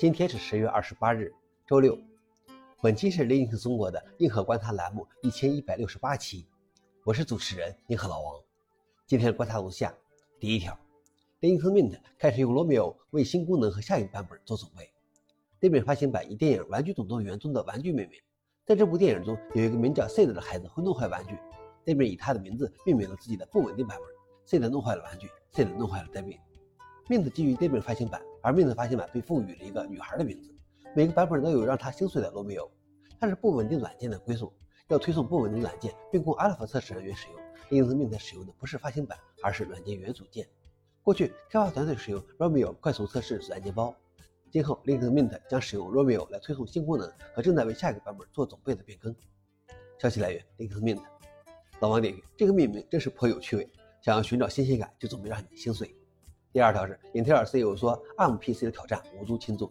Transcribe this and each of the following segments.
今天是十月二十八日，周六。本期是 Linux 中国的硬核观察栏目一千一百六十八期，我是主持人硬核老王。今天的观察如下：第一条，，Linux Mint 开始用罗密欧为新功能和下一个版本做准备。这本发行版以电影《玩具总动员》中的玩具命名，在这部电影中有一个名叫 Sid 的孩子会弄坏玩具，这边以他的名字命名了自己的不稳定版本。Sid 弄坏了玩具，Sid 弄坏了 Mint 基于这本发行版。而 Mint 发行版被赋予了一个女孩的名字，每个版本都有让她心碎的罗密欧。它是不稳定软件的归宿，要推送不稳定软件并供 Alpha 测试人员使用，因此 Mint 使用的不是发行版，而是软件元组件。过去开发团队使用 Romeo 快速测试软件包，今后 Linux Mint 将使用 Romeo 来推送新功能和正在为下一个版本做准备的变更。消息来源：Linux Mint。老王点评：这个命名真是颇有趣味，想要寻找新鲜感，就准备让你心碎。第二条是英特尔 CEO 说，ARM PC 的挑战无足轻重。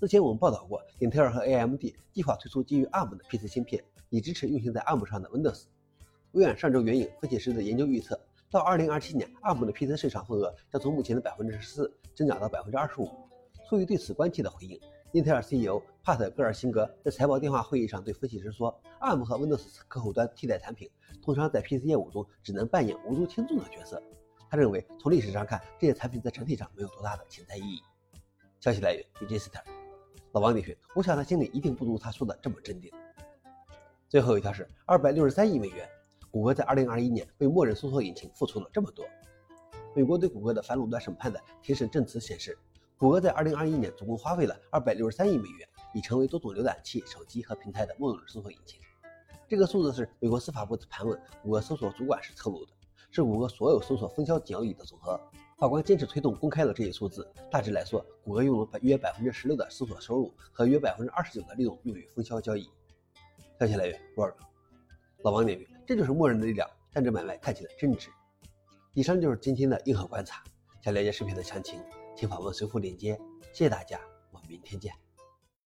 之前我们报道过，英特尔和 AMD 计划推出基于 ARM 的 PC 芯片，以支持运行在 ARM 上的 Windows。微软上周援引分析师的研究预测，到2027年，ARM 的 PC 市场份额将从目前的14%增长到25%。出于对此关切的回应，英特尔 CEO 帕特·戈尔辛格在财报电话会议上对分析师说，ARM 和 Windows 客户端替代产品通常在 PC 业务中只能扮演无足轻重的角色。他认为，从历史上看，这些产品在整体上没有多大的潜在意义。消息来源：Register。老王点评：我想他心里一定不如他说的这么镇定。最后一条是二百六十三亿美元，谷歌在二零二一年为默认搜索引擎付出了这么多。美国对谷歌的反垄断审判的庭审证词显示，谷歌在二零二一年总共花费了二百六十三亿美元，已成为多种浏览器、手机和平台的默认搜索引擎。这个数字是美国司法部的盘问谷歌搜索主管时透露的。是谷歌所有搜索分销交易的总和。法官坚持推动公开了这些数字。大致来说，谷歌用了约百分之十六的搜索收入和约百分之二十九的利润用于分销交易。消息来源：Word。老王点评：这就是默认的力量，但这买卖看起来真值。以上就是今天的硬核观察。想了解视频的详情，请访问随附链接。谢谢大家，我们明天见。